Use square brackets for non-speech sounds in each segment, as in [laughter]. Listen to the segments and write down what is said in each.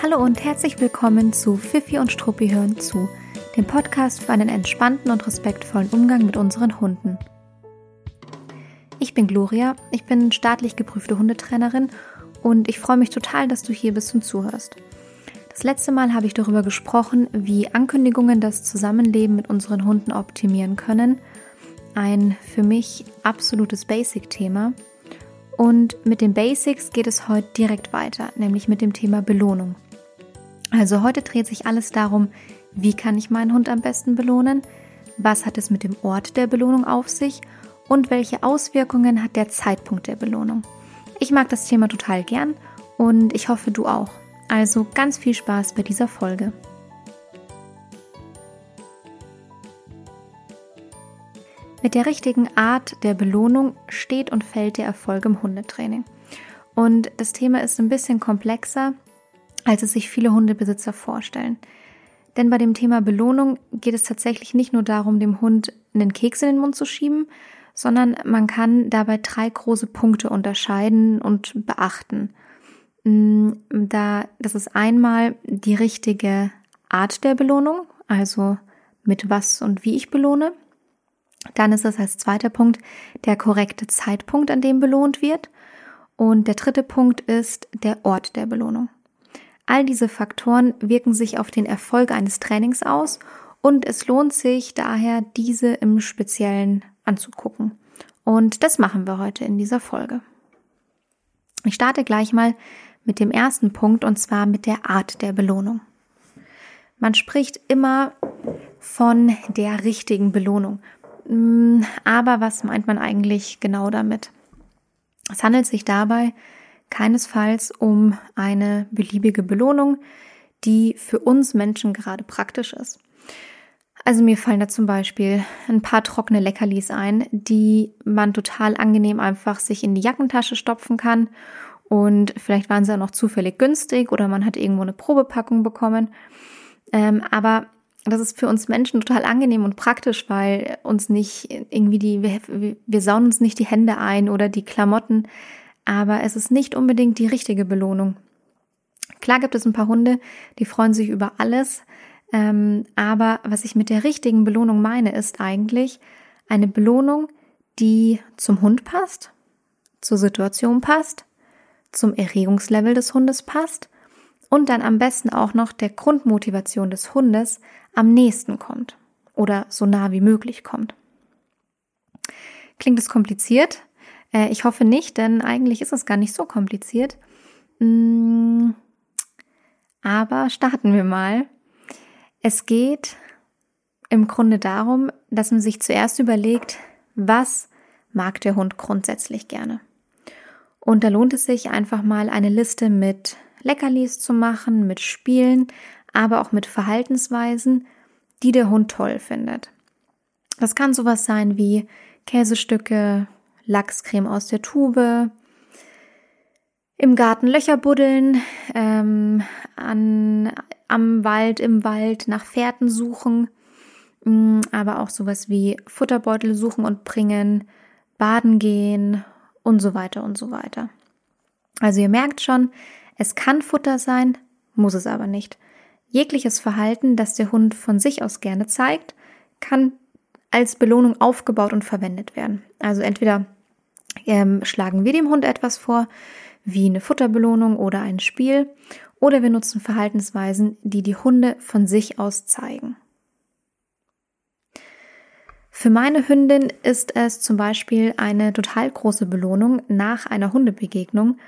Hallo und herzlich willkommen zu Fifi und Struppi hören zu, dem Podcast für einen entspannten und respektvollen Umgang mit unseren Hunden. Ich bin Gloria, ich bin staatlich geprüfte Hundetrainerin und ich freue mich total, dass du hier bist und zuhörst. Das letzte Mal habe ich darüber gesprochen, wie Ankündigungen das Zusammenleben mit unseren Hunden optimieren können. Ein für mich absolutes Basic-Thema. Und mit den Basics geht es heute direkt weiter, nämlich mit dem Thema Belohnung. Also heute dreht sich alles darum, wie kann ich meinen Hund am besten belohnen, was hat es mit dem Ort der Belohnung auf sich und welche Auswirkungen hat der Zeitpunkt der Belohnung. Ich mag das Thema total gern und ich hoffe du auch. Also ganz viel Spaß bei dieser Folge. Mit der richtigen Art der Belohnung steht und fällt der Erfolg im Hundetraining. Und das Thema ist ein bisschen komplexer, als es sich viele Hundebesitzer vorstellen. Denn bei dem Thema Belohnung geht es tatsächlich nicht nur darum, dem Hund einen Keks in den Mund zu schieben, sondern man kann dabei drei große Punkte unterscheiden und beachten. Mm, da, das ist einmal die richtige Art der Belohnung, also mit was und wie ich belohne. Dann ist es als zweiter Punkt der korrekte Zeitpunkt, an dem belohnt wird. Und der dritte Punkt ist der Ort der Belohnung. All diese Faktoren wirken sich auf den Erfolg eines Trainings aus und es lohnt sich daher, diese im Speziellen anzugucken. Und das machen wir heute in dieser Folge. Ich starte gleich mal mit dem ersten Punkt und zwar mit der Art der Belohnung. Man spricht immer von der richtigen Belohnung. Mm, aber was meint man eigentlich genau damit? Es handelt sich dabei keinesfalls um eine beliebige Belohnung, die für uns Menschen gerade praktisch ist. Also mir fallen da zum Beispiel ein paar trockene Leckerlis ein, die man total angenehm einfach sich in die Jackentasche stopfen kann. Und vielleicht waren sie auch noch zufällig günstig oder man hat irgendwo eine Probepackung bekommen. Ähm, aber das ist für uns Menschen total angenehm und praktisch, weil uns nicht irgendwie die, wir, wir sauen uns nicht die Hände ein oder die Klamotten, aber es ist nicht unbedingt die richtige Belohnung. Klar gibt es ein paar Hunde, die freuen sich über alles, ähm, aber was ich mit der richtigen Belohnung meine, ist eigentlich eine Belohnung, die zum Hund passt, zur Situation passt, zum Erregungslevel des Hundes passt und dann am besten auch noch der Grundmotivation des Hundes am nächsten kommt oder so nah wie möglich kommt. Klingt es kompliziert? Äh, ich hoffe nicht, denn eigentlich ist es gar nicht so kompliziert. Mm, aber starten wir mal. Es geht im Grunde darum, dass man sich zuerst überlegt, was mag der Hund grundsätzlich gerne. Und da lohnt es sich einfach mal eine Liste mit Leckerlis zu machen, mit Spielen, aber auch mit Verhaltensweisen, die der Hund toll findet. Das kann sowas sein wie Käsestücke, Lachscreme aus der Tube, im Garten Löcher buddeln, ähm, an, am Wald, im Wald nach Fährten suchen, mm, aber auch sowas wie Futterbeutel suchen und bringen, baden gehen und so weiter und so weiter. Also ihr merkt schon, es kann Futter sein, muss es aber nicht. Jegliches Verhalten, das der Hund von sich aus gerne zeigt, kann als Belohnung aufgebaut und verwendet werden. Also entweder ähm, schlagen wir dem Hund etwas vor, wie eine Futterbelohnung oder ein Spiel, oder wir nutzen Verhaltensweisen, die die Hunde von sich aus zeigen. Für meine Hündin ist es zum Beispiel eine total große Belohnung nach einer Hundebegegnung,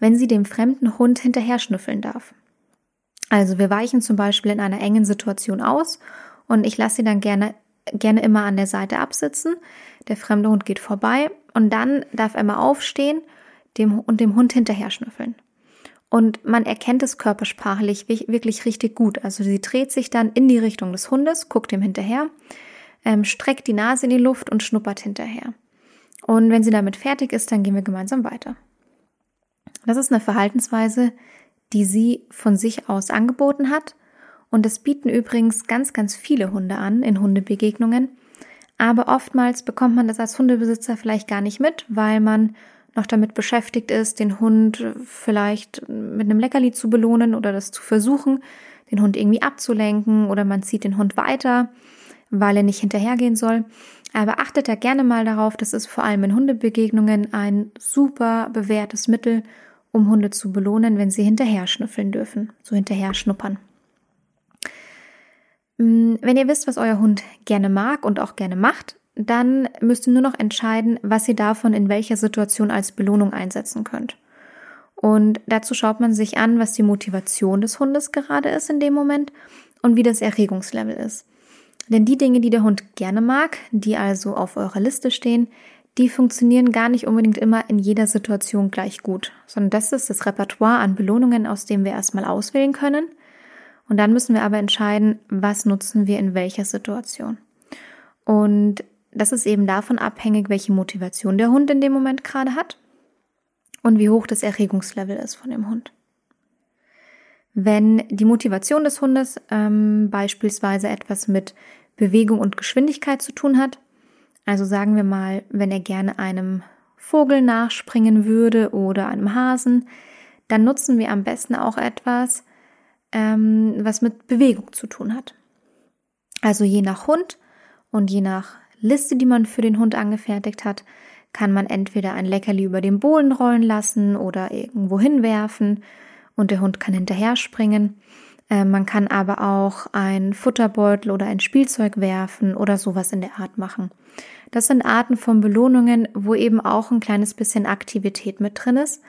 wenn sie dem fremden Hund hinterher schnüffeln darf. Also wir weichen zum Beispiel in einer engen Situation aus und ich lasse sie dann gerne, gerne immer an der Seite absitzen. Der fremde Hund geht vorbei und dann darf er mal aufstehen dem, und dem Hund hinterher schnüffeln. Und man erkennt es körpersprachlich wirklich richtig gut. Also sie dreht sich dann in die Richtung des Hundes, guckt ihm hinterher, ähm, streckt die Nase in die Luft und schnuppert hinterher. Und wenn sie damit fertig ist, dann gehen wir gemeinsam weiter. Das ist eine Verhaltensweise, die sie von sich aus angeboten hat. Und das bieten übrigens ganz, ganz viele Hunde an in Hundebegegnungen. Aber oftmals bekommt man das als Hundebesitzer vielleicht gar nicht mit, weil man noch damit beschäftigt ist, den Hund vielleicht mit einem Leckerli zu belohnen oder das zu versuchen, den Hund irgendwie abzulenken oder man zieht den Hund weiter, weil er nicht hinterhergehen soll. Aber achtet da gerne mal darauf, das ist vor allem in Hundebegegnungen ein super bewährtes Mittel, um Hunde zu belohnen, wenn sie hinterher schnüffeln dürfen, so hinterher schnuppern. Mm, wenn ihr wisst, was euer Hund gerne mag und auch gerne macht, dann müsst ihr nur noch entscheiden, was ihr davon in welcher Situation als Belohnung einsetzen könnt. Und dazu schaut man sich an, was die Motivation des Hundes gerade ist in dem Moment und wie das Erregungslevel ist. Denn die Dinge, die der Hund gerne mag, die also auf eurer Liste stehen, die funktionieren gar nicht unbedingt immer in jeder Situation gleich gut, sondern das ist das Repertoire an Belohnungen, aus dem wir erstmal auswählen können. Und dann müssen wir aber entscheiden, was nutzen wir in welcher Situation. Und das ist eben davon abhängig, welche Motivation der Hund in dem Moment gerade hat und wie hoch das Erregungslevel ist von dem Hund. Wenn die Motivation des Hundes ähm, beispielsweise etwas mit Bewegung und Geschwindigkeit zu tun hat, also sagen wir mal, wenn er gerne einem Vogel nachspringen würde oder einem Hasen, dann nutzen wir am besten auch etwas, ähm, was mit Bewegung zu tun hat. Also je nach Hund und je nach Liste, die man für den Hund angefertigt hat, kann man entweder ein Leckerli über den Bohlen rollen lassen oder irgendwo hinwerfen und der Hund kann hinterher springen. Äh, man kann aber auch ein Futterbeutel oder ein Spielzeug werfen oder sowas in der Art machen. Das sind Arten von Belohnungen, wo eben auch ein kleines bisschen Aktivität mit drin ist.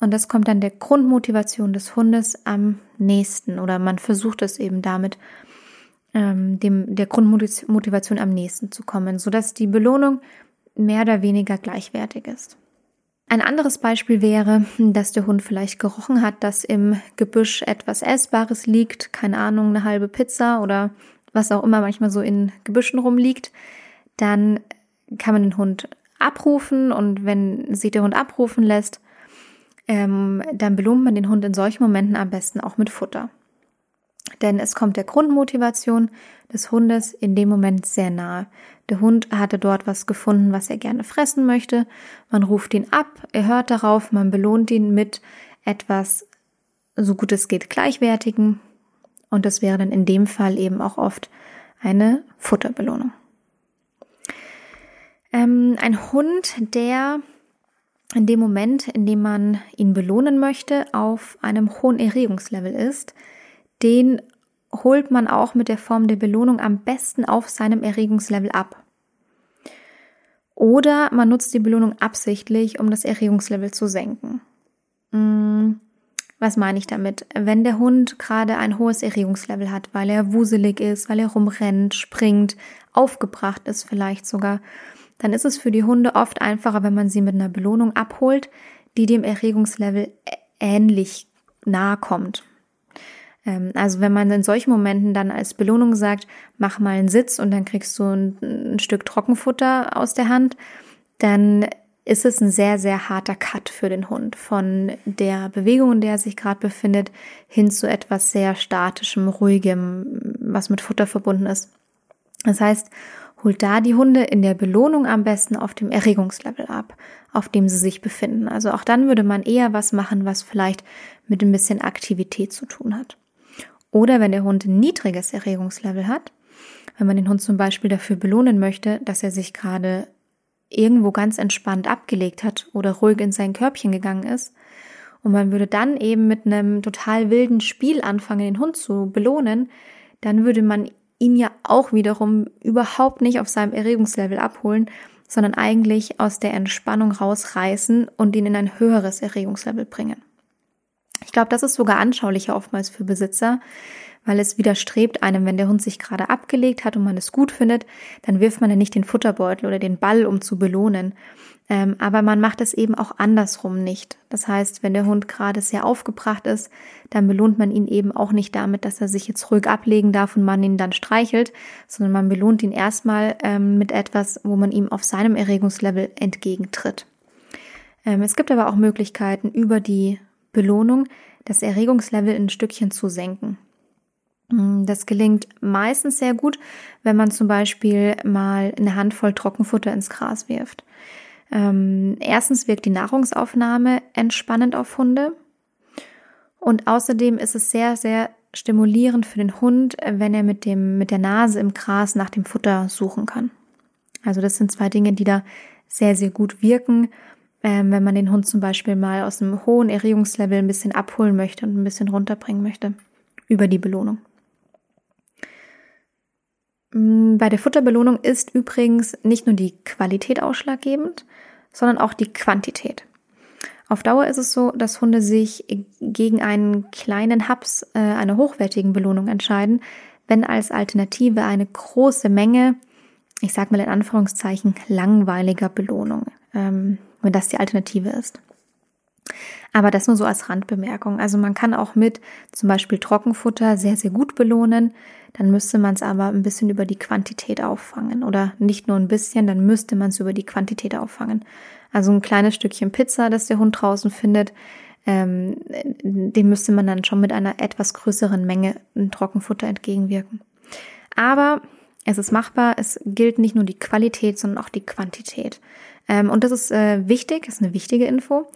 Und das kommt dann der Grundmotivation des Hundes am nächsten oder man versucht es eben damit ähm, dem, der Grundmotivation am nächsten zu kommen, sodass die Belohnung mehr oder weniger gleichwertig ist. Ein anderes Beispiel wäre, dass der Hund vielleicht gerochen hat, dass im Gebüsch etwas Essbares liegt, keine Ahnung, eine halbe Pizza oder was auch immer manchmal so in Gebüschen rumliegt, dann kann man den Hund abrufen und wenn sich der Hund abrufen lässt, ähm, dann belohnt man den Hund in solchen Momenten am besten auch mit Futter. Denn es kommt der Grundmotivation des Hundes in dem Moment sehr nahe. Der Hund hatte dort was gefunden, was er gerne fressen möchte. Man ruft ihn ab, er hört darauf, man belohnt ihn mit etwas, so gut es geht, gleichwertigen. Und das wäre dann in dem Fall eben auch oft eine Futterbelohnung. Ähm, ein Hund, der in dem Moment, in dem man ihn belohnen möchte, auf einem hohen Erregungslevel ist, den holt man auch mit der Form der Belohnung am besten auf seinem Erregungslevel ab. Oder man nutzt die Belohnung absichtlich, um das Erregungslevel zu senken. Hm, was meine ich damit? Wenn der Hund gerade ein hohes Erregungslevel hat, weil er wuselig ist, weil er rumrennt, springt, aufgebracht ist vielleicht sogar, dann ist es für die Hunde oft einfacher, wenn man sie mit einer Belohnung abholt, die dem Erregungslevel ähnlich nahe kommt. Ähm, also wenn man in solchen Momenten dann als Belohnung sagt, mach mal einen Sitz und dann kriegst du ein, ein Stück Trockenfutter aus der Hand, dann ist es ein sehr, sehr harter Cut für den Hund. Von der Bewegung, in der er sich gerade befindet, hin zu etwas sehr statischem, ruhigem, was mit Futter verbunden ist. Das heißt, holt da die Hunde in der Belohnung am besten auf dem Erregungslevel ab, auf dem sie sich befinden. Also auch dann würde man eher was machen, was vielleicht mit ein bisschen Aktivität zu tun hat. Oder wenn der Hund ein niedriges Erregungslevel hat, wenn man den Hund zum Beispiel dafür belohnen möchte, dass er sich gerade irgendwo ganz entspannt abgelegt hat oder ruhig in sein Körbchen gegangen ist, und man würde dann eben mit einem total wilden Spiel anfangen, den Hund zu belohnen, dann würde man ihn ja auch wiederum überhaupt nicht auf seinem Erregungslevel abholen, sondern eigentlich aus der Entspannung rausreißen und ihn in ein höheres Erregungslevel bringen. Ich glaube, das ist sogar anschaulicher oftmals für Besitzer, weil es widerstrebt einem, wenn der Hund sich gerade abgelegt hat und man es gut findet, dann wirft man ja nicht den Futterbeutel oder den Ball, um zu belohnen. Ähm, aber man macht es eben auch andersrum nicht. Das heißt, wenn der Hund gerade sehr aufgebracht ist, dann belohnt man ihn eben auch nicht damit, dass er sich jetzt ruhig ablegen darf und man ihn dann streichelt, sondern man belohnt ihn erstmal ähm, mit etwas, wo man ihm auf seinem Erregungslevel entgegentritt. Ähm, es gibt aber auch Möglichkeiten, über die Belohnung das Erregungslevel ein Stückchen zu senken. Mm, das gelingt meistens sehr gut, wenn man zum Beispiel mal eine Handvoll Trockenfutter ins Gras wirft. Ähm, erstens wirkt die Nahrungsaufnahme entspannend auf Hunde. Und außerdem ist es sehr, sehr stimulierend für den Hund, wenn er mit dem, mit der Nase im Gras nach dem Futter suchen kann. Also das sind zwei Dinge, die da sehr, sehr gut wirken, ähm, wenn man den Hund zum Beispiel mal aus einem hohen Erregungslevel ein bisschen abholen möchte und ein bisschen runterbringen möchte über die Belohnung. Mm, bei der Futterbelohnung ist übrigens nicht nur die Qualität ausschlaggebend, sondern auch die Quantität. Auf Dauer ist es so, dass Hunde sich gegen einen kleinen Haps äh, einer hochwertigen Belohnung entscheiden, wenn als Alternative eine große Menge, ich sage mal in Anführungszeichen, langweiliger Belohnung, ähm, wenn das die Alternative ist. Aber das nur so als Randbemerkung. Also man kann auch mit zum Beispiel Trockenfutter sehr, sehr gut belohnen. Dann müsste man es aber ein bisschen über die Quantität auffangen. Oder nicht nur ein bisschen, dann müsste man es über die Quantität auffangen. Also ein kleines Stückchen Pizza, das der Hund draußen findet, ähm, dem müsste man dann schon mit einer etwas größeren Menge Trockenfutter entgegenwirken. Aber es ist machbar, es gilt nicht nur die Qualität, sondern auch die Quantität. Ähm, und das ist äh, wichtig, ist eine wichtige Info,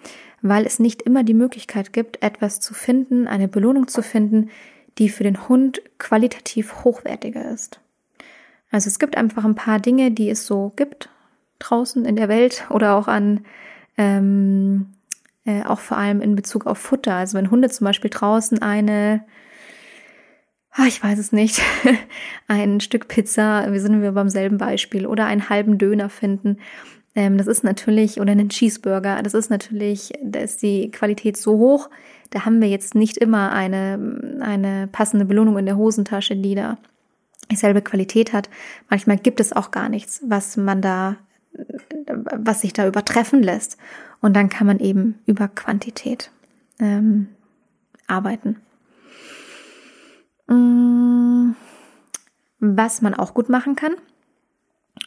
weil es nicht immer die Möglichkeit gibt, etwas zu finden, eine Belohnung zu finden, die für den Hund qualitativ hochwertiger ist. Also es gibt einfach ein paar Dinge, die es so gibt draußen in der Welt oder auch an ähm, äh, auch vor allem in Bezug auf Futter. Also wenn Hunde zum Beispiel draußen eine ah, ich weiß es nicht, [laughs] ein Stück Pizza, wir sind wir beim selben Beispiel, oder einen halben Döner finden. Ähm, das ist natürlich, oder einen Cheeseburger, das ist natürlich, da ist die Qualität so hoch, da haben wir jetzt nicht immer eine, eine passende Belohnung in der Hosentasche, die da dieselbe Qualität hat. Manchmal gibt es auch gar nichts, was man da, was sich da übertreffen lässt. Und dann kann man eben über Quantität ähm, arbeiten. Mm, was man auch gut machen kann,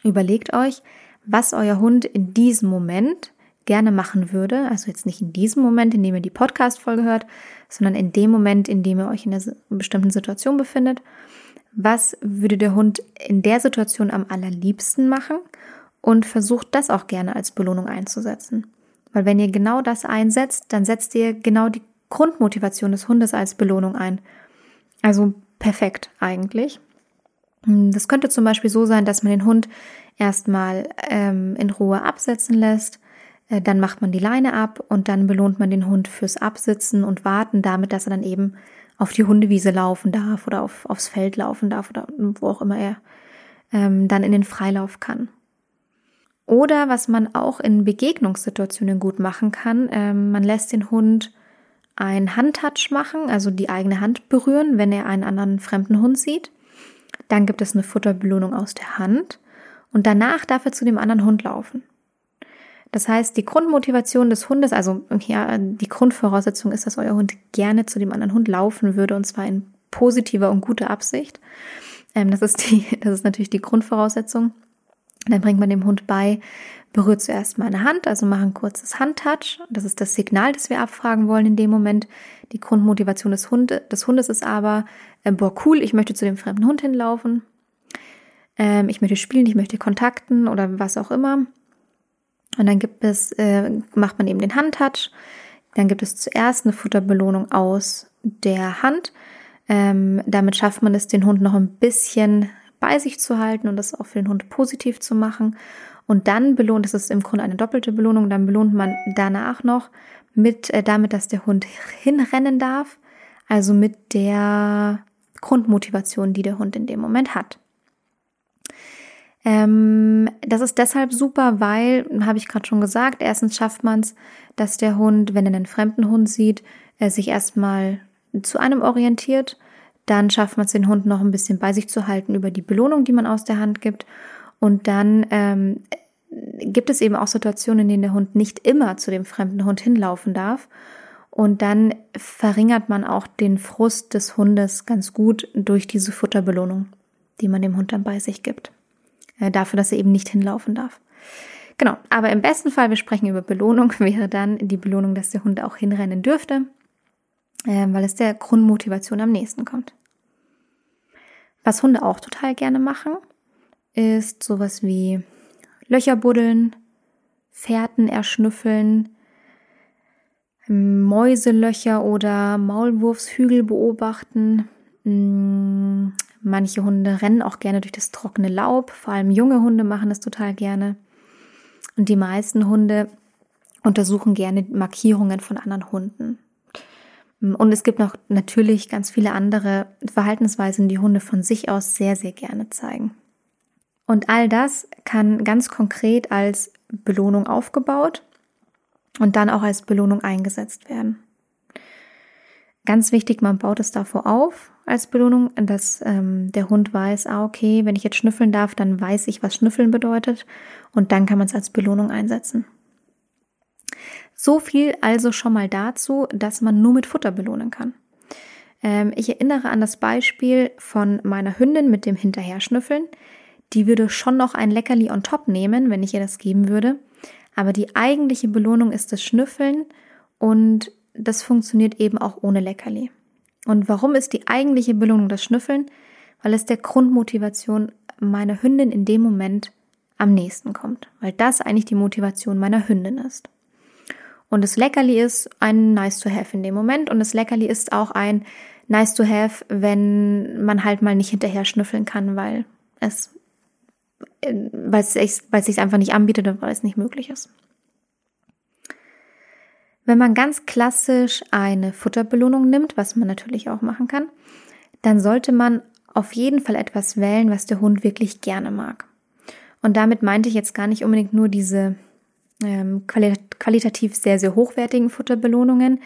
überlegt euch, was euer Hund in diesem Moment gerne machen würde. Also jetzt nicht in diesem Moment, in dem ihr die Podcast-Folge hört, sondern in dem Moment, in dem ihr euch in einer bestimmten Situation befindet. Was würde der Hund in der Situation am allerliebsten machen? Und versucht das auch gerne als Belohnung einzusetzen. Weil wenn ihr genau das einsetzt, dann setzt ihr genau die Grundmotivation des Hundes als Belohnung ein. Also perfekt eigentlich. Das könnte zum Beispiel so sein, dass man den Hund erstmal ähm, in Ruhe absetzen lässt, äh, dann macht man die Leine ab und dann belohnt man den Hund fürs Absitzen und Warten damit, dass er dann eben auf die Hundewiese laufen darf oder auf, aufs Feld laufen darf oder wo auch immer er ähm, dann in den Freilauf kann. Oder was man auch in Begegnungssituationen gut machen kann, ähm, man lässt den Hund ein Handtouch machen, also die eigene Hand berühren, wenn er einen anderen fremden Hund sieht. Dann gibt es eine Futterbelohnung aus der Hand und danach darf er zu dem anderen Hund laufen. Das heißt, die Grundmotivation des Hundes, also ja, die Grundvoraussetzung ist, dass euer Hund gerne zu dem anderen Hund laufen würde und zwar in positiver und guter Absicht. Ähm, das ist die, [laughs] das ist natürlich die Grundvoraussetzung. Dann bringt man dem Hund bei, berührt zuerst meine Hand, also mach ein kurzes Handtouch. Das ist das Signal, das wir abfragen wollen in dem Moment. Die Grundmotivation des, Hunde, des Hundes ist aber, äh, boah, cool, ich möchte zu dem fremden Hund hinlaufen. Ähm, ich möchte spielen, ich möchte kontakten oder was auch immer. Und dann gibt es, äh, macht man eben den Handtouch. Dann gibt es zuerst eine Futterbelohnung aus der Hand. Ähm, damit schafft man es, den Hund noch ein bisschen bei sich zu halten und das auch für den Hund positiv zu machen. Und dann belohnt, das ist im Grunde eine doppelte Belohnung, dann belohnt man danach noch mit, äh, damit, dass der Hund hinrennen darf. Also mit der Grundmotivation, die der Hund in dem Moment hat. Ähm, das ist deshalb super, weil, habe ich gerade schon gesagt, erstens schafft man es, dass der Hund, wenn er einen fremden Hund sieht, äh, sich erstmal zu einem orientiert dann schafft man es, den Hund noch ein bisschen bei sich zu halten über die Belohnung, die man aus der Hand gibt. Und dann ähm, gibt es eben auch Situationen, in denen der Hund nicht immer zu dem fremden Hund hinlaufen darf. Und dann verringert man auch den Frust des Hundes ganz gut durch diese Futterbelohnung, die man dem Hund dann bei sich gibt. Äh, dafür, dass er eben nicht hinlaufen darf. Genau, aber im besten Fall, wir sprechen über Belohnung, [laughs] wäre dann die Belohnung, dass der Hund auch hinrennen dürfte äh, weil es der Grundmotivation am nächsten kommt. Was Hunde auch total gerne machen, ist sowas wie Löcher buddeln, Fährten erschnüffeln, Mäuselöcher oder Maulwurfshügel beobachten. Mm, manche Hunde rennen auch gerne durch das trockene Laub, vor allem junge Hunde machen das total gerne. Und die meisten Hunde untersuchen gerne Markierungen von anderen Hunden. Und es gibt noch natürlich ganz viele andere Verhaltensweisen, die Hunde von sich aus sehr, sehr gerne zeigen. Und all das kann ganz konkret als Belohnung aufgebaut und dann auch als Belohnung eingesetzt werden. Ganz wichtig, man baut es davor auf als Belohnung, dass ähm, der Hund weiß, ah, okay, wenn ich jetzt schnüffeln darf, dann weiß ich, was schnüffeln bedeutet und dann kann man es als Belohnung einsetzen. So viel also schon mal dazu, dass man nur mit Futter belohnen kann. Ähm, ich erinnere an das Beispiel von meiner Hündin mit dem Hinterherschnüffeln. Die würde schon noch ein Leckerli on top nehmen, wenn ich ihr das geben würde. Aber die eigentliche Belohnung ist das Schnüffeln und das funktioniert eben auch ohne Leckerli. Und warum ist die eigentliche Belohnung das Schnüffeln? Weil es der Grundmotivation meiner Hündin in dem Moment am nächsten kommt. Weil das eigentlich die Motivation meiner Hündin ist. Und das Leckerli ist ein nice to have in dem Moment. Und das Leckerli ist auch ein nice to have, wenn man halt mal nicht hinterher schnüffeln kann, weil es weil es, sich einfach nicht anbietet oder weil es nicht möglich ist. Wenn man ganz klassisch eine Futterbelohnung nimmt, was man natürlich auch machen kann, dann sollte man auf jeden Fall etwas wählen, was der Hund wirklich gerne mag. Und damit meinte ich jetzt gar nicht unbedingt nur diese ähm, qualitativ sehr, sehr hochwertigen Futterbelohnungen.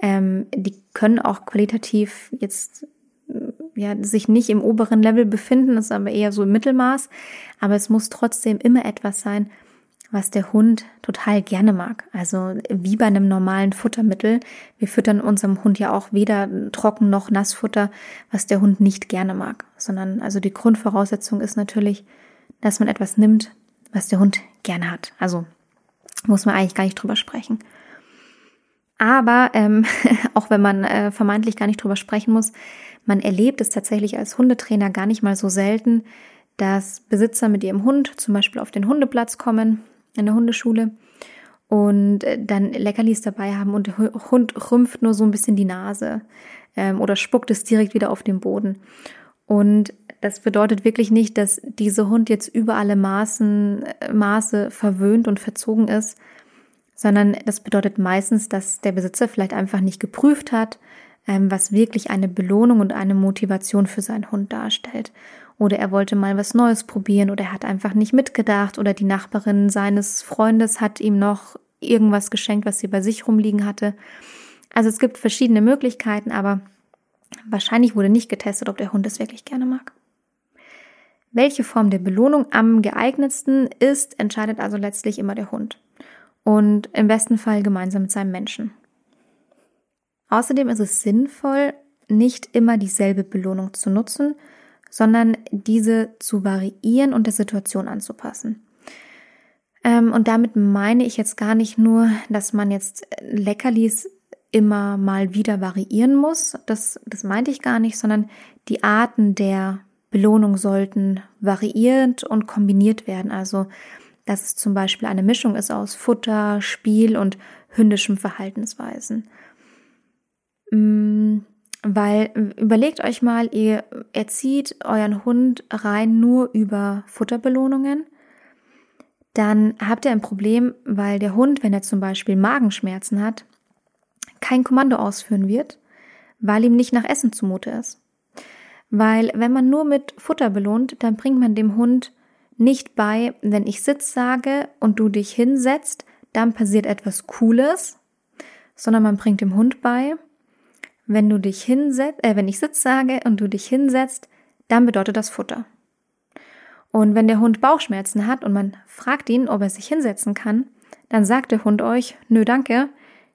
Ähm, die können auch qualitativ jetzt ja, sich nicht im oberen Level befinden, ist aber eher so im Mittelmaß. Aber es muss trotzdem immer etwas sein, was der Hund total gerne mag. Also wie bei einem normalen Futtermittel. Wir füttern unserem Hund ja auch weder Trocken noch Nassfutter, was der Hund nicht gerne mag. Sondern also die Grundvoraussetzung ist natürlich, dass man etwas nimmt, was der Hund gerne hat. Also muss man eigentlich gar nicht drüber sprechen. Aber ähm, [laughs] auch wenn man äh, vermeintlich gar nicht drüber sprechen muss, man erlebt es tatsächlich als Hundetrainer gar nicht mal so selten, dass Besitzer mit ihrem Hund zum Beispiel auf den Hundeplatz kommen in der Hundeschule und äh, dann Leckerlis dabei haben und der Hund rümpft nur so ein bisschen die Nase ähm, oder spuckt es direkt wieder auf den Boden. Und das bedeutet wirklich nicht, dass dieser Hund jetzt über alle Maßen, äh, Maße verwöhnt und verzogen ist, sondern das bedeutet meistens, dass der Besitzer vielleicht einfach nicht geprüft hat, ähm, was wirklich eine Belohnung und eine Motivation für seinen Hund darstellt. Oder er wollte mal was Neues probieren oder er hat einfach nicht mitgedacht oder die Nachbarin seines Freundes hat ihm noch irgendwas geschenkt, was sie bei sich rumliegen hatte. Also es gibt verschiedene Möglichkeiten, aber wahrscheinlich wurde nicht getestet, ob der Hund es wirklich gerne mag. Welche Form der Belohnung am geeignetsten ist, entscheidet also letztlich immer der Hund. Und im besten Fall gemeinsam mit seinem Menschen. Außerdem ist es sinnvoll, nicht immer dieselbe Belohnung zu nutzen, sondern diese zu variieren und der Situation anzupassen. Ähm, und damit meine ich jetzt gar nicht nur, dass man jetzt Leckerlis immer mal wieder variieren muss. Das, das meinte ich gar nicht, sondern die Arten der Belohnung sollten variiert und kombiniert werden. Also, dass es zum Beispiel eine Mischung ist aus Futter, Spiel und hündischem Verhaltensweisen. Mm, weil überlegt euch mal, ihr erzieht euren Hund rein nur über Futterbelohnungen. Dann habt ihr ein Problem, weil der Hund, wenn er zum Beispiel Magenschmerzen hat, kein Kommando ausführen wird, weil ihm nicht nach Essen zumute ist. Weil wenn man nur mit Futter belohnt, dann bringt man dem Hund nicht bei, wenn ich Sitz sage und du dich hinsetzt, dann passiert etwas Cooles, sondern man bringt dem Hund bei, wenn du dich hinsetzt, äh, wenn ich Sitz sage und du dich hinsetzt, dann bedeutet das Futter. Und wenn der Hund Bauchschmerzen hat und man fragt ihn, ob er sich hinsetzen kann, dann sagt der Hund euch, nö, danke,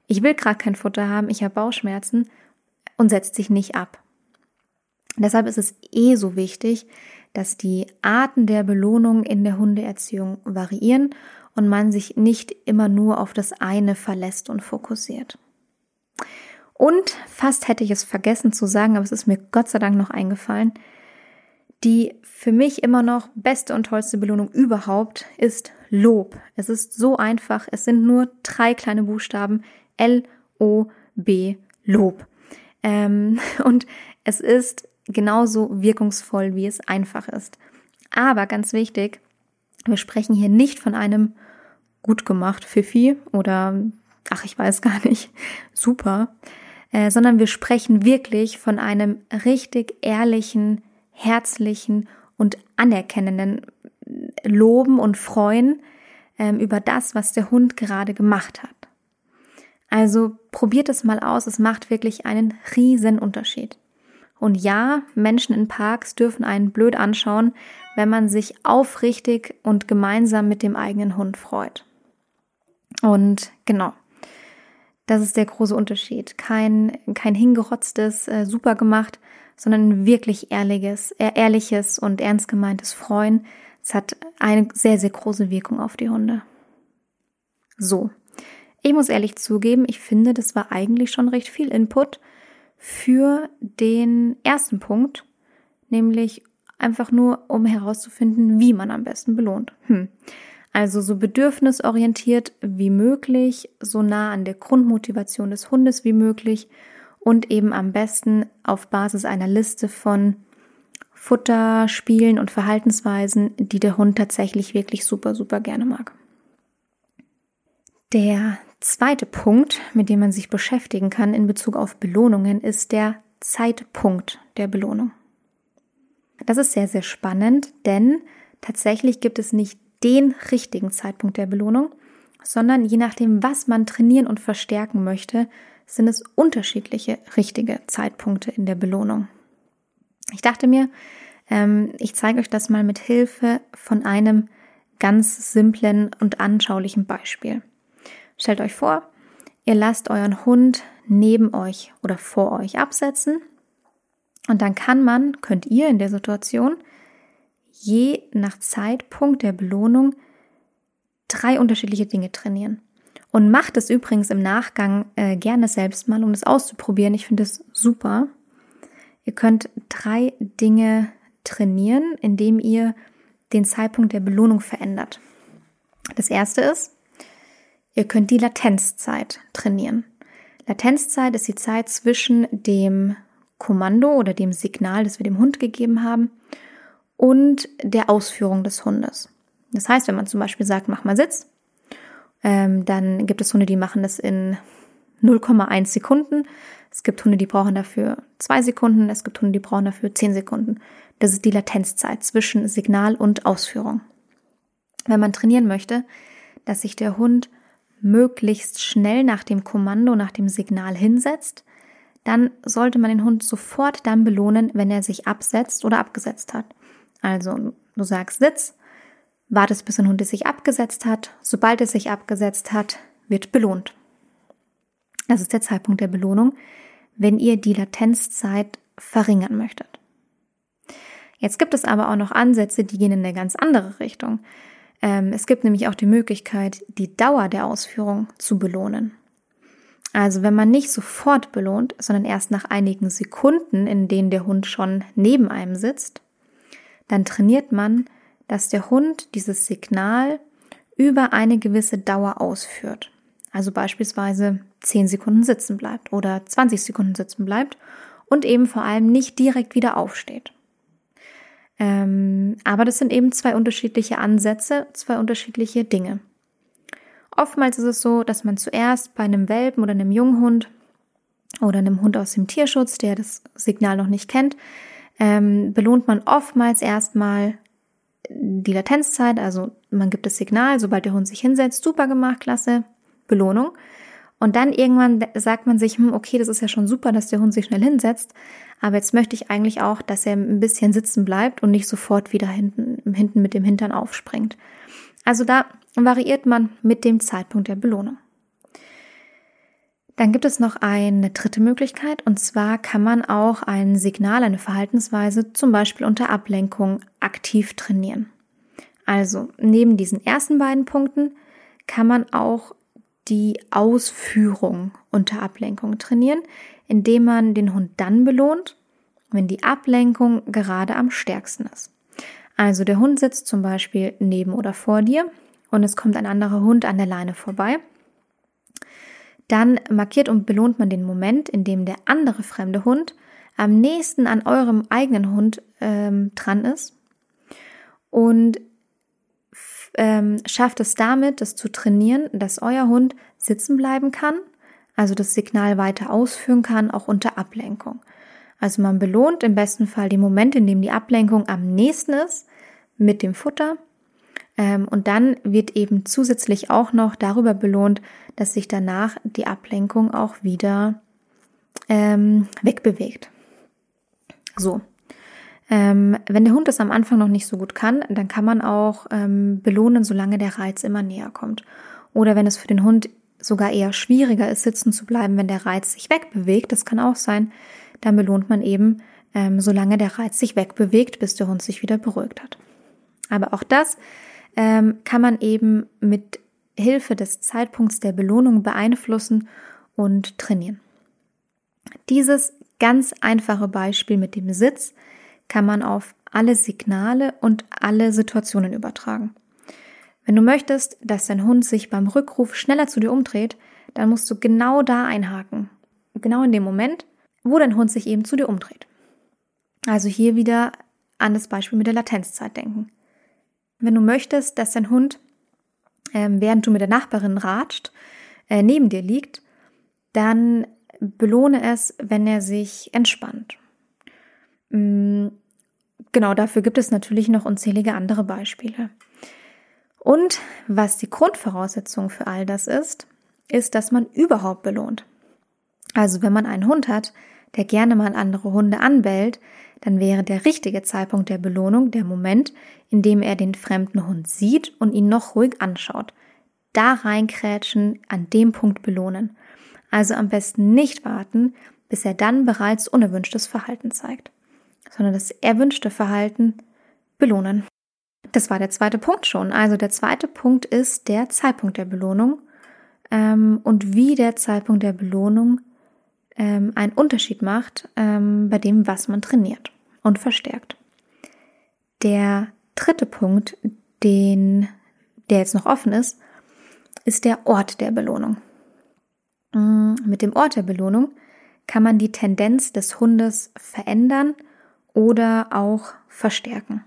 ich will gerade kein Futter haben, ich habe Bauchschmerzen und setzt sich nicht ab. Deshalb ist es eh so wichtig, dass die Arten der Belohnung in der Hundeerziehung variieren und man sich nicht immer nur auf das eine verlässt und fokussiert. Und fast hätte ich es vergessen zu sagen, aber es ist mir Gott sei Dank noch eingefallen. Die für mich immer noch beste und tollste Belohnung überhaupt ist Lob. Es ist so einfach. Es sind nur drei kleine Buchstaben. L-O-B, Lob. Ähm, [laughs] und es ist genauso wirkungsvoll, wie es einfach ist. Aber ganz wichtig, wir sprechen hier nicht von einem gut gemacht Fifi oder ach, ich weiß gar nicht, [laughs] super, äh, sondern wir sprechen wirklich von einem richtig ehrlichen, herzlichen und anerkennenden Loben und Freuen ähm, über das, was der Hund gerade gemacht hat. Also probiert es mal aus, es macht wirklich einen riesen Unterschied. Und ja, Menschen in Parks dürfen einen blöd anschauen, wenn man sich aufrichtig und gemeinsam mit dem eigenen Hund freut. Und genau, das ist der große Unterschied. Kein, kein hingerotztes, äh, super gemacht, sondern wirklich ehrliches, ehrliches und ernst gemeintes Freuen. Es hat eine sehr, sehr große Wirkung auf die Hunde. So. Ich muss ehrlich zugeben, ich finde, das war eigentlich schon recht viel Input für den ersten Punkt, nämlich einfach nur, um herauszufinden, wie man am besten belohnt. Hm. Also so bedürfnisorientiert wie möglich, so nah an der Grundmotivation des Hundes wie möglich und eben am besten auf Basis einer Liste von Futter, Spielen und Verhaltensweisen, die der Hund tatsächlich wirklich super, super gerne mag. Der zweite Punkt, mit dem man sich beschäftigen kann in Bezug auf Belohnungen, ist der Zeitpunkt der Belohnung. Das ist sehr, sehr spannend, denn tatsächlich gibt es nicht den richtigen Zeitpunkt der Belohnung, sondern je nachdem, was man trainieren und verstärken möchte, sind es unterschiedliche richtige Zeitpunkte in der Belohnung. Ich dachte mir, ähm, ich zeige euch das mal mit Hilfe von einem ganz simplen und anschaulichen Beispiel. Stellt euch vor, ihr lasst euren Hund neben euch oder vor euch absetzen und dann kann man, könnt ihr in der Situation je nach Zeitpunkt der Belohnung drei unterschiedliche Dinge trainieren. Und macht es übrigens im Nachgang äh, gerne selbst mal, um es auszuprobieren. Ich finde es super. Ihr könnt drei Dinge trainieren, indem ihr den Zeitpunkt der Belohnung verändert. Das erste ist, ihr könnt die Latenzzeit trainieren. Latenzzeit ist die Zeit zwischen dem Kommando oder dem Signal, das wir dem Hund gegeben haben, und der Ausführung des Hundes. Das heißt, wenn man zum Beispiel sagt, mach mal Sitz, ähm, dann gibt es Hunde, die machen das in 0,1 Sekunden. Es gibt Hunde, die brauchen dafür zwei Sekunden. Es gibt Hunde, die brauchen dafür zehn Sekunden. Das ist die Latenzzeit zwischen Signal und Ausführung. Wenn man trainieren möchte, dass sich der Hund möglichst schnell nach dem Kommando, nach dem Signal hinsetzt, dann sollte man den Hund sofort dann belohnen, wenn er sich absetzt oder abgesetzt hat. Also du sagst Sitz, wartest bis ein Hund sich abgesetzt hat. Sobald er sich abgesetzt hat, wird belohnt. Das ist der Zeitpunkt der Belohnung, wenn ihr die Latenzzeit verringern möchtet. Jetzt gibt es aber auch noch Ansätze, die gehen in eine ganz andere Richtung. Ähm, es gibt nämlich auch die Möglichkeit, die Dauer der Ausführung zu belohnen. Also wenn man nicht sofort belohnt, sondern erst nach einigen Sekunden, in denen der Hund schon neben einem sitzt, dann trainiert man, dass der Hund dieses Signal über eine gewisse Dauer ausführt. Also beispielsweise 10 Sekunden sitzen bleibt oder 20 Sekunden sitzen bleibt und eben vor allem nicht direkt wieder aufsteht. Ähm, aber das sind eben zwei unterschiedliche Ansätze, zwei unterschiedliche Dinge. Oftmals ist es so, dass man zuerst bei einem Welpen oder einem Junghund oder einem Hund aus dem Tierschutz, der das Signal noch nicht kennt, ähm, belohnt man oftmals erstmal die Latenzzeit, also man gibt das Signal, sobald der Hund sich hinsetzt, super gemacht, klasse, Belohnung. Und dann irgendwann sagt man sich, hm, okay, das ist ja schon super, dass der Hund sich schnell hinsetzt, aber jetzt möchte ich eigentlich auch, dass er ein bisschen sitzen bleibt und nicht sofort wieder hinten, hinten mit dem Hintern aufspringt. Also da variiert man mit dem Zeitpunkt der Belohnung. Dann gibt es noch eine dritte Möglichkeit und zwar kann man auch ein Signal, eine Verhaltensweise zum Beispiel unter Ablenkung aktiv trainieren. Also neben diesen ersten beiden Punkten kann man auch die Ausführung unter Ablenkung trainieren, indem man den Hund dann belohnt, wenn die Ablenkung gerade am stärksten ist. Also der Hund sitzt zum Beispiel neben oder vor dir und es kommt ein anderer Hund an der Leine vorbei, dann markiert und belohnt man den Moment, in dem der andere fremde Hund am nächsten an eurem eigenen Hund ähm, dran ist und ähm, schafft es damit, das zu trainieren, dass euer Hund sitzen bleiben kann, also das Signal weiter ausführen kann, auch unter Ablenkung. Also man belohnt im besten Fall den Moment, in dem die Ablenkung am nächsten ist, mit dem Futter. Ähm, und dann wird eben zusätzlich auch noch darüber belohnt, dass sich danach die Ablenkung auch wieder ähm, wegbewegt. So. Ähm, wenn der Hund das am Anfang noch nicht so gut kann, dann kann man auch ähm, belohnen, solange der Reiz immer näher kommt. Oder wenn es für den Hund sogar eher schwieriger ist, sitzen zu bleiben, wenn der Reiz sich wegbewegt, das kann auch sein, dann belohnt man eben, ähm, solange der Reiz sich wegbewegt, bis der Hund sich wieder beruhigt hat. Aber auch das ähm, kann man eben mit Hilfe des Zeitpunkts der Belohnung beeinflussen und trainieren. Dieses ganz einfache Beispiel mit dem Sitz kann man auf alle Signale und alle Situationen übertragen. Wenn du möchtest, dass dein Hund sich beim Rückruf schneller zu dir umdreht, dann musst du genau da einhaken. Genau in dem Moment, wo dein Hund sich eben zu dir umdreht. Also hier wieder an das Beispiel mit der Latenzzeit denken. Wenn du möchtest, dass dein Hund, äh, während du mit der Nachbarin ratscht, äh, neben dir liegt, dann belohne es, wenn er sich entspannt. Mm, genau dafür gibt es natürlich noch unzählige andere Beispiele. Und was die Grundvoraussetzung für all das ist, ist, dass man überhaupt belohnt. Also wenn man einen Hund hat, der gerne mal andere Hunde anbellt, dann wäre der richtige Zeitpunkt der Belohnung der Moment, in dem er den fremden Hund sieht und ihn noch ruhig anschaut. Da reinkrätschen, an dem Punkt belohnen. Also am besten nicht warten, bis er dann bereits unerwünschtes Verhalten zeigt, sondern das erwünschte Verhalten belohnen. Das war der zweite Punkt schon. Also der zweite Punkt ist der Zeitpunkt der Belohnung ähm, und wie der Zeitpunkt der Belohnung ähm, einen Unterschied macht ähm, bei dem, was man trainiert und verstärkt. Der dritte Punkt, den, der jetzt noch offen ist, ist der Ort der Belohnung. Mm, mit dem Ort der Belohnung kann man die Tendenz des Hundes verändern oder auch verstärken.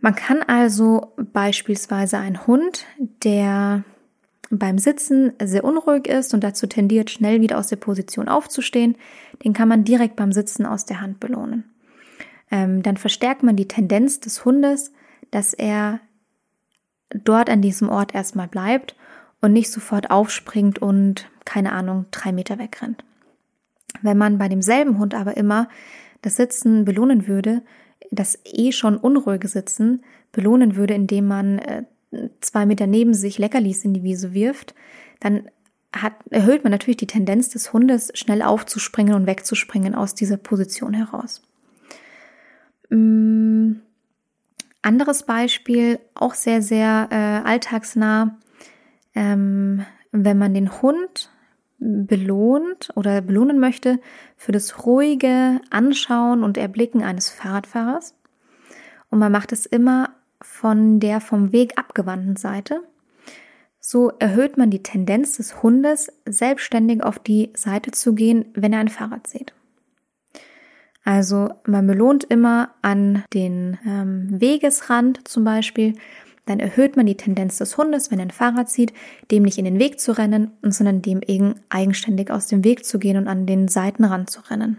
Man kann also beispielsweise einen Hund, der beim Sitzen sehr unruhig ist und dazu tendiert, schnell wieder aus der Position aufzustehen, den kann man direkt beim Sitzen aus der Hand belohnen. Ähm, dann verstärkt man die Tendenz des Hundes, dass er dort an diesem Ort erstmal bleibt und nicht sofort aufspringt und, keine Ahnung, drei Meter wegrennt. Wenn man bei demselben Hund aber immer das Sitzen belohnen würde, das eh schon unruhige Sitzen belohnen würde, indem man äh, zwei Meter neben sich Leckerlis in die Wiese wirft, dann hat, erhöht man natürlich die Tendenz des Hundes, schnell aufzuspringen und wegzuspringen aus dieser Position heraus. Ähm, anderes Beispiel, auch sehr, sehr äh, alltagsnah, ähm, wenn man den Hund belohnt oder belohnen möchte für das ruhige Anschauen und Erblicken eines Fahrradfahrers. Und man macht es immer von der vom Weg abgewandten Seite. So erhöht man die Tendenz des Hundes, selbstständig auf die Seite zu gehen, wenn er ein Fahrrad sieht. Also man belohnt immer an den ähm, Wegesrand zum Beispiel dann erhöht man die Tendenz des Hundes, wenn er ein Fahrrad sieht, dem nicht in den Weg zu rennen, sondern dem eben eigenständig aus dem Weg zu gehen und an den Seitenrand zu rennen.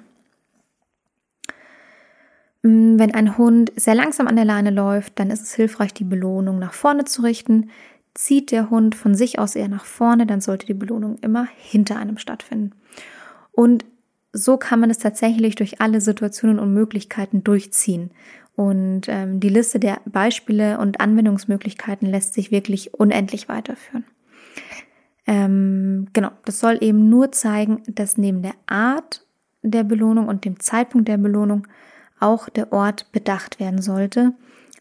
Mm, wenn ein Hund sehr langsam an der Leine läuft, dann ist es hilfreich, die Belohnung nach vorne zu richten. Zieht der Hund von sich aus eher nach vorne, dann sollte die Belohnung immer hinter einem stattfinden. Und so kann man es tatsächlich durch alle Situationen und Möglichkeiten durchziehen. Und ähm, die Liste der Beispiele und Anwendungsmöglichkeiten lässt sich wirklich unendlich weiterführen. Ähm, genau, das soll eben nur zeigen, dass neben der Art der Belohnung und dem Zeitpunkt der Belohnung auch der Ort bedacht werden sollte,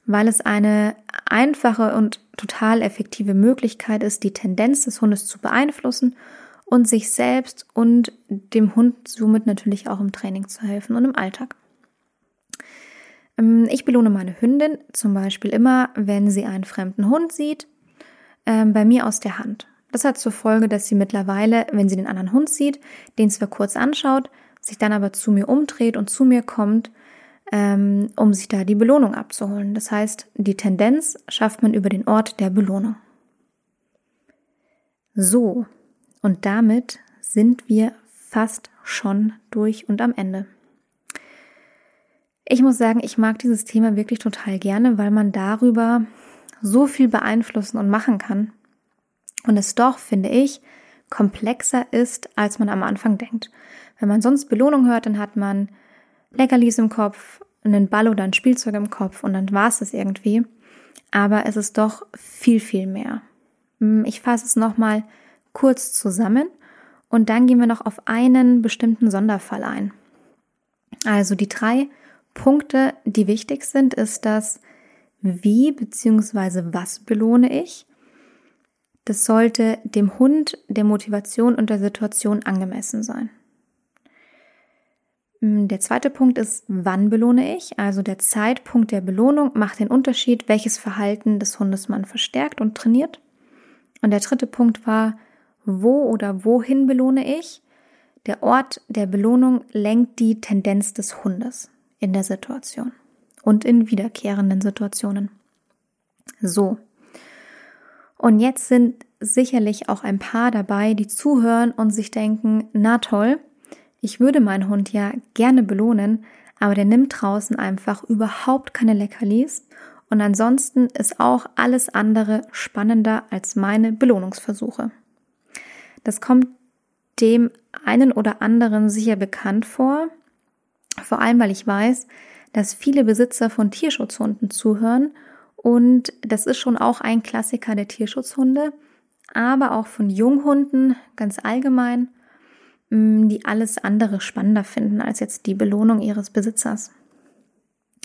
weil es eine einfache und total effektive Möglichkeit ist, die Tendenz des Hundes zu beeinflussen und sich selbst und dem Hund somit natürlich auch im Training zu helfen und im Alltag. Ähm, ich belohne meine Hündin zum Beispiel immer, wenn sie einen fremden Hund sieht, ähm, bei mir aus der Hand. Das hat zur Folge, dass sie mittlerweile, wenn sie den anderen Hund sieht, den zwar kurz anschaut, sich dann aber zu mir umdreht und zu mir kommt, ähm, um sich da die Belohnung abzuholen. Das heißt, die Tendenz schafft man über den Ort der Belohnung. So, und damit sind wir fast schon durch und am Ende. Ich muss sagen, ich mag dieses Thema wirklich total gerne, weil man darüber so viel beeinflussen und machen kann. Und es doch, finde ich, komplexer ist, als man am Anfang denkt. Wenn man sonst Belohnung hört, dann hat man Leckerlis im Kopf, einen Ball oder ein Spielzeug im Kopf und dann war es das irgendwie. Aber es ist doch viel, viel mehr. Hm, ich fasse es nochmal kurz zusammen und dann gehen wir noch auf einen bestimmten Sonderfall ein. Also die drei Punkte, die wichtig sind, ist das wie bzw. was belohne ich. Das sollte dem Hund, der Motivation und der Situation angemessen sein. Mm, der zweite Punkt ist, wann belohne ich? Also der Zeitpunkt der Belohnung macht den Unterschied, welches Verhalten des Hundes man verstärkt und trainiert. Und der dritte Punkt war, wo oder wohin belohne ich? Der Ort der Belohnung lenkt die Tendenz des Hundes in der Situation und in wiederkehrenden Situationen. So. Und jetzt sind sicherlich auch ein paar dabei, die zuhören und sich denken, na toll, ich würde meinen Hund ja gerne belohnen, aber der nimmt draußen einfach überhaupt keine Leckerlis und ansonsten ist auch alles andere spannender als meine Belohnungsversuche. Das kommt dem einen oder anderen sicher bekannt vor, vor allem weil ich weiß, dass viele Besitzer von Tierschutzhunden zuhören und das ist schon auch ein Klassiker der Tierschutzhunde, aber auch von Junghunden ganz allgemein, mm, die alles andere spannender finden als jetzt die Belohnung ihres Besitzers.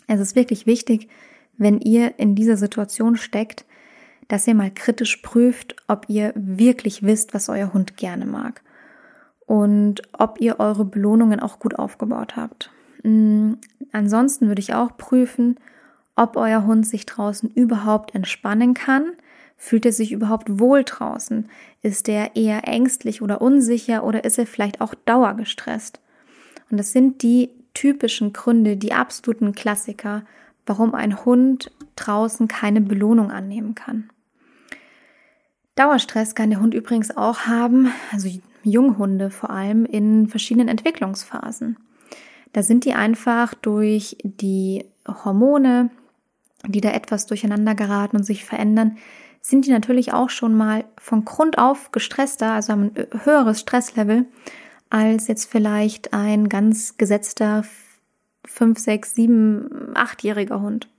Es ist wirklich wichtig, wenn ihr in dieser Situation steckt, dass ihr mal kritisch prüft, ob ihr wirklich wisst, was euer Hund gerne mag und ob ihr eure Belohnungen auch gut aufgebaut habt. Mm, ansonsten würde ich auch prüfen, ob euer Hund sich draußen überhaupt entspannen kann. Fühlt er sich überhaupt wohl draußen? Ist er eher ängstlich oder unsicher oder ist er vielleicht auch dauergestresst? Und das sind die typischen Gründe, die absoluten Klassiker, warum ein Hund draußen keine Belohnung annehmen kann. Dauerstress kann der Hund übrigens auch haben, also Junghunde vor allem in verschiedenen Entwicklungsphasen. Da sind die einfach durch die Hormone, die da etwas durcheinander geraten und sich verändern, sind die natürlich auch schon mal von Grund auf gestresster, also haben ein höheres Stresslevel als jetzt vielleicht ein ganz gesetzter 5, 6, 7, 8-jähriger Hund.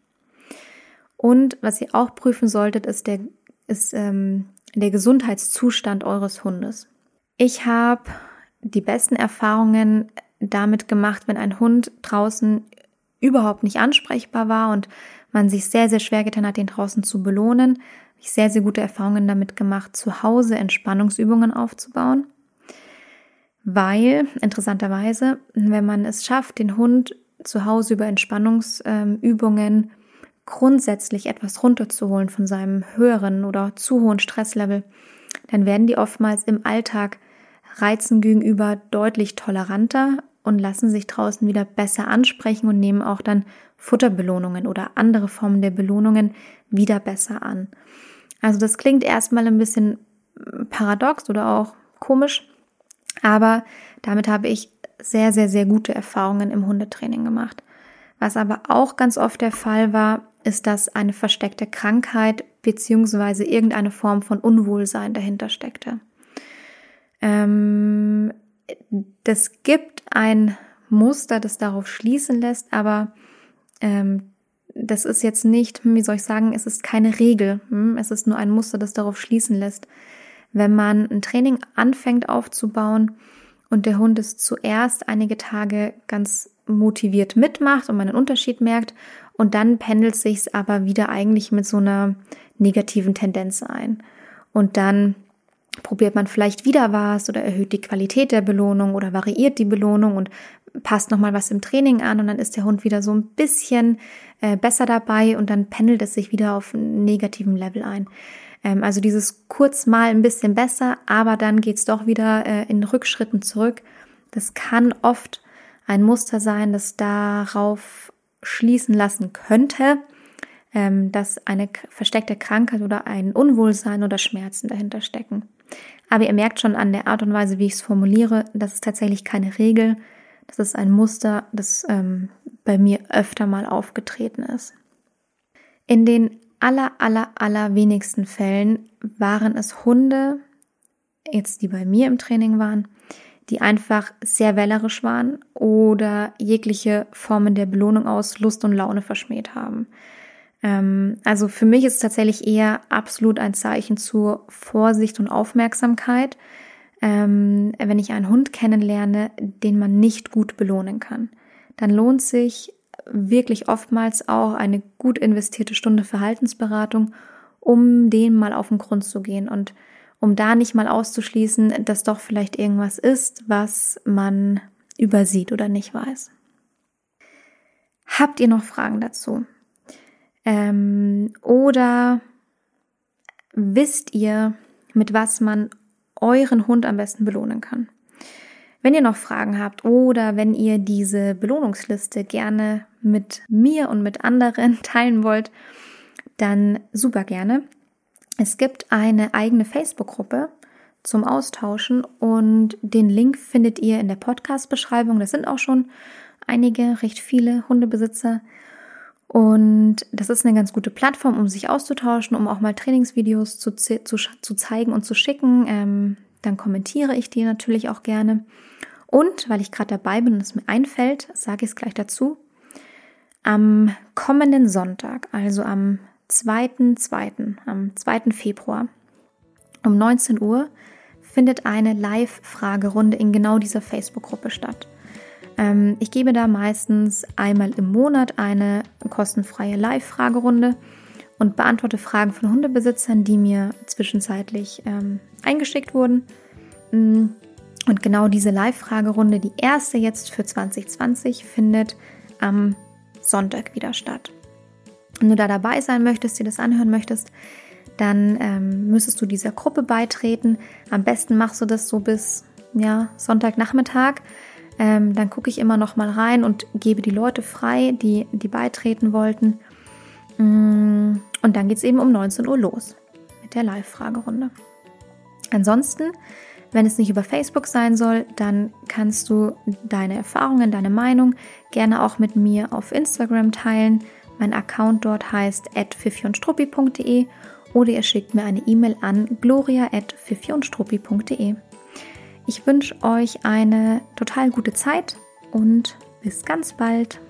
Und was ihr auch prüfen solltet, ist der, ist, ähm, der Gesundheitszustand eures Hundes. Ich habe die besten Erfahrungen damit gemacht, wenn ein Hund draußen überhaupt nicht ansprechbar war und man sich sehr, sehr schwer getan hat, den draußen zu belohnen. Ich sehr, sehr gute Erfahrungen damit gemacht, zu Hause Entspannungsübungen aufzubauen. Weil, interessanterweise, wenn man es schafft, den Hund zu Hause über Entspannungsübungen grundsätzlich etwas runterzuholen von seinem höheren oder zu hohen Stresslevel, dann werden die oftmals im Alltag Reizen gegenüber deutlich toleranter und lassen sich draußen wieder besser ansprechen und nehmen auch dann Futterbelohnungen oder andere Formen der Belohnungen wieder besser an. Also das klingt erstmal ein bisschen paradox oder auch komisch, aber damit habe ich sehr, sehr, sehr gute Erfahrungen im Hundetraining gemacht. Was aber auch ganz oft der Fall war, ist, dass eine versteckte Krankheit beziehungsweise irgendeine Form von Unwohlsein dahinter steckte. Ähm, das gibt ein Muster, das darauf schließen lässt, aber ähm, das ist jetzt nicht, hm, wie soll ich sagen, es ist keine Regel. Hm? Es ist nur ein Muster, das darauf schließen lässt. Wenn man ein Training anfängt aufzubauen und der Hund es zuerst einige Tage ganz motiviert mitmacht und man einen Unterschied merkt und dann pendelt sich aber wieder eigentlich mit so einer negativen Tendenz ein. Und dann probiert man vielleicht wieder was oder erhöht die Qualität der Belohnung oder variiert die Belohnung und passt nochmal was im Training an und dann ist der Hund wieder so ein bisschen äh, besser dabei und dann pendelt es sich wieder auf einen negativen Level ein. Ähm, also dieses kurz mal ein bisschen besser, aber dann geht's doch wieder äh, in Rückschritten zurück. Das kann oft ein Muster sein, das darauf schließen lassen könnte, ähm, dass eine versteckte Krankheit oder ein Unwohlsein oder Schmerzen dahinter stecken. Aber ihr merkt schon an der Art und Weise, wie ich es formuliere, das ist tatsächlich keine Regel. Das ist ein Muster, das ähm, bei mir öfter mal aufgetreten ist. In den aller, aller, aller wenigsten Fällen waren es Hunde, jetzt die bei mir im Training waren, die einfach sehr wählerisch waren oder jegliche Formen der Belohnung aus Lust und Laune verschmäht haben. Ähm, also für mich ist es tatsächlich eher absolut ein Zeichen zur Vorsicht und Aufmerksamkeit, ähm, wenn ich einen Hund kennenlerne, den man nicht gut belohnen kann. Dann lohnt sich wirklich oftmals auch eine gut investierte Stunde Verhaltensberatung, um den mal auf den Grund zu gehen und um da nicht mal auszuschließen, dass doch vielleicht irgendwas ist, was man übersieht oder nicht weiß. Habt ihr noch Fragen dazu? Ähm, oder wisst ihr, mit was man euren Hund am besten belohnen kann? Wenn ihr noch Fragen habt oder wenn ihr diese Belohnungsliste gerne mit mir und mit anderen [laughs] teilen wollt, dann super gerne. Es gibt eine eigene Facebook-Gruppe zum Austauschen und den Link findet ihr in der Podcast-Beschreibung. Das sind auch schon einige, recht viele Hundebesitzer. Und das ist eine ganz gute Plattform, um sich auszutauschen, um auch mal Trainingsvideos zu, zu, zu zeigen und zu schicken. Ähm, dann kommentiere ich die natürlich auch gerne. Und weil ich gerade dabei bin und es mir einfällt, sage ich es gleich dazu. Am kommenden Sonntag, also am 2.2., am 2. Februar um 19 Uhr findet eine Live-Fragerunde in genau dieser Facebook-Gruppe statt. Ähm, ich gebe da meistens einmal im Monat eine kostenfreie Live-Fragerunde und beantworte Fragen von Hundebesitzern, die mir zwischenzeitlich ähm, eingeschickt wurden. Mm, und genau diese Live-Fragerunde, die erste jetzt für 2020, findet am Sonntag wieder statt. Wenn du da dabei sein möchtest, dir das anhören möchtest, dann ähm, müsstest du dieser Gruppe beitreten. Am besten machst du das so bis ja, Sonntagnachmittag. Ähm, dann gucke ich immer noch mal rein und gebe die Leute frei, die, die beitreten wollten. Mm, und dann geht es eben um 19 Uhr los mit der Live-Fragerunde. Ansonsten, wenn es nicht über Facebook sein soll, dann kannst du deine Erfahrungen, deine Meinung gerne auch mit mir auf Instagram teilen. Mein Account dort heißt @fiffionstruppi.de oder ihr schickt mir eine E-Mail an gloria@fiffionstruppi.de. Ich wünsche euch eine total gute Zeit und bis ganz bald.